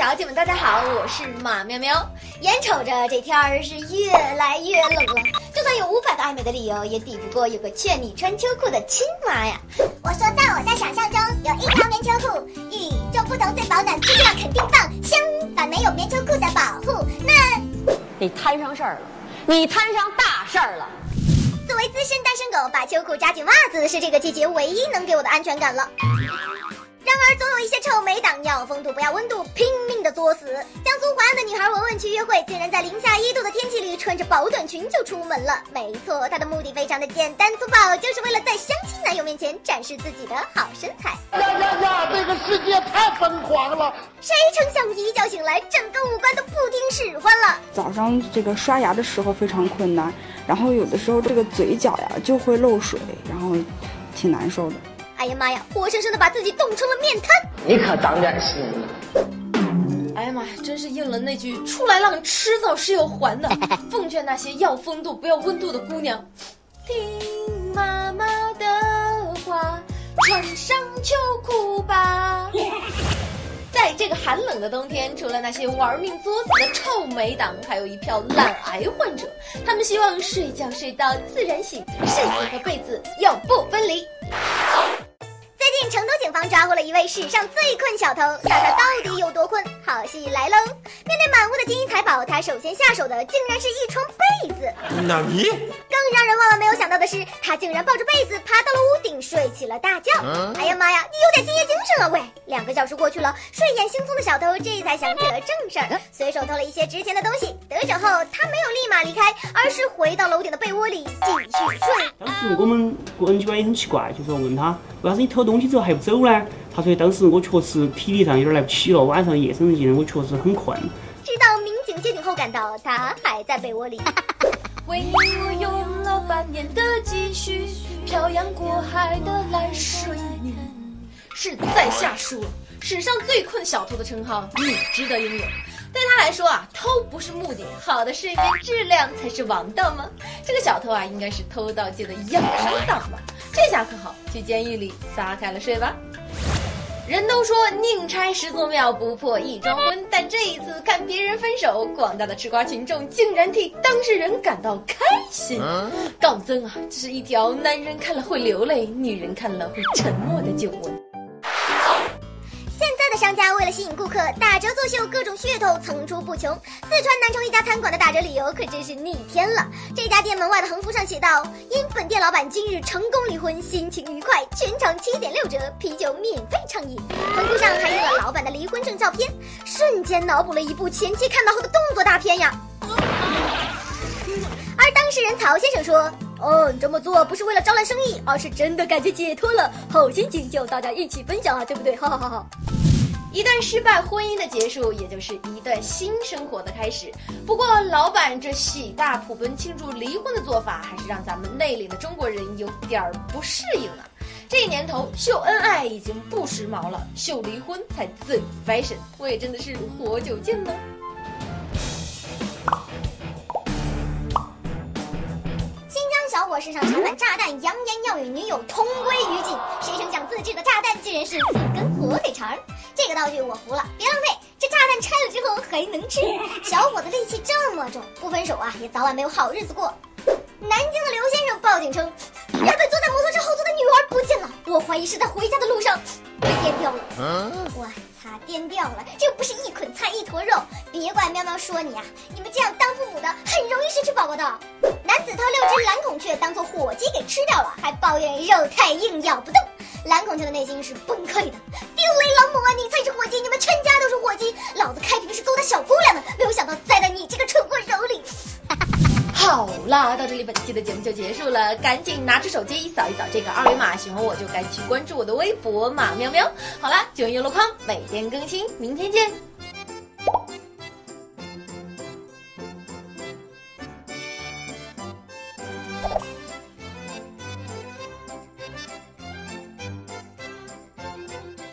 小姐们，大家好我是马喵喵。眼瞅着这天儿是越来越冷了，就算有五百个爱美的理由，也抵不过有个劝你穿秋裤的亲妈呀。我说，在我在想象中有一条棉秋裤，与众不同最保暖，质量肯定棒。相反，没有棉秋裤的保护，那你摊上事儿了，你摊上大事儿了。作为资深单身狗，把秋裤扎进袜子是这个季节唯一能给我的安全感了。然而，总有一些臭美党要风度不要温度，拼作死。江苏淮安的女孩文文去约会，竟然在零下一度的天气里穿着薄短裙就出门了。没错，她的目的非常的简单粗暴，就是为了在相亲男友面前展示自己的好身材。呀呀呀！这个世界太疯狂了！谁成想一觉醒来，整个五官都不听使唤了。早上这个刷牙的时候非常困难，然后有的时候这个嘴角呀就会漏水，然后挺难受的。哎呀妈呀！活生生的把自己冻成了面瘫。你可长点心！妈呀，真是应了那句“出来浪，迟早是要还的”。奉劝那些要风度不要温度的姑娘，听妈妈的话，穿上秋裤吧。在这个寒冷的冬天，除了那些玩命作死的臭美党，还有一票懒癌患者。他们希望睡觉睡到自然醒，睡死和被子要不一位史上最困小偷，那他到底有多困？好戏来喽！面对满屋的金银财宝，他首先下手的竟然是一床被子。那你？更让人万万没有想到的是，他竟然抱着被子爬到了屋顶，睡起了大觉。哎呀妈呀，你有点敬业精神了喂！两个小时过去了，睡眼惺忪的小偷这才想起了正事儿，随手偷了一些值钱的东西。得手后，他没有立马离开，而是回到楼顶的被窝里继续睡。当时我们个人机关也很奇怪，就说问他，为啥子你偷东西之后还不走呢？他说当时我确实体力上有点来不起了，晚上夜深人静的，我确实很困。直到民警接警后赶到，他还在被窝里。为你我用了半年的积蓄，漂洋过海的来睡你。是在下说，史上最困小偷的称号，你值得拥有。对他来说啊，偷不是目的，好的睡眠质量才是王道吗？这个小偷啊，应该是偷盗界的养生党吧？这下可好，去监狱里撒开了睡吧。人都说宁拆十座庙，不破一桩婚，但这一次看别人分手，广大的吃瓜群众竟然替当事人感到开心。告曾啊，这是一条男人看了会流泪，女人看了会沉默的酒文。商家为了吸引顾客，打折作秀，各种噱头层出不穷。四川南充一家餐馆的打折理由可真是逆天了。这家店门外的横幅上写道：“因本店老板今日成功离婚，心情愉快，全场七点六折，啤酒免费畅饮。”横幅上还印了老板的离婚证照片，瞬间脑补了一部前妻看到后的动作大片呀。而当事人曹先生说：“哦，这么做不是为了招揽生意，而是真的感觉解脱了，好心情就大家一起分享啊，对不对？哈哈哈哈。”一段失败婚姻的结束，也就是一段新生活的开始。不过，老板这喜大普奔庆祝离婚的做法，还是让咱们内敛的中国人有点儿不适应啊。这年头，秀恩爱已经不时髦了，秀离婚才最 fashion。我也真的是活久见了。新疆小伙身上缠满炸弹，扬言要与女友同归于尽，谁成想自制的炸弹竟然是四根火腿肠。这个道具我服了，别浪费。这炸弹拆了之后还能吃。小伙子力气这么重，不分手啊，也早晚没有好日子过。南京的刘先生报警称，原本坐在摩托车后座的女儿不见了，我怀疑是在回家的路上被颠掉了。我擦，颠掉了，这不是一捆菜一坨肉。别怪喵喵说你啊，你们这样当父母的很容易失去宝宝的。男子掏六只蓝孔雀当做火鸡给吃掉了，还抱怨肉太硬咬不动。蓝孔雀的内心是崩溃的。丢雷老母啊你才是火鸡你们全家都是火鸡。老子开屏是勾搭小姑娘的没有想到栽在你这个蠢货手里。好啦到这里本期的节目就结束了赶紧拿出手机扫一扫这个二维码喜欢我就赶紧关注我的微博马喵喵。好啦就用优框每天更新明天见。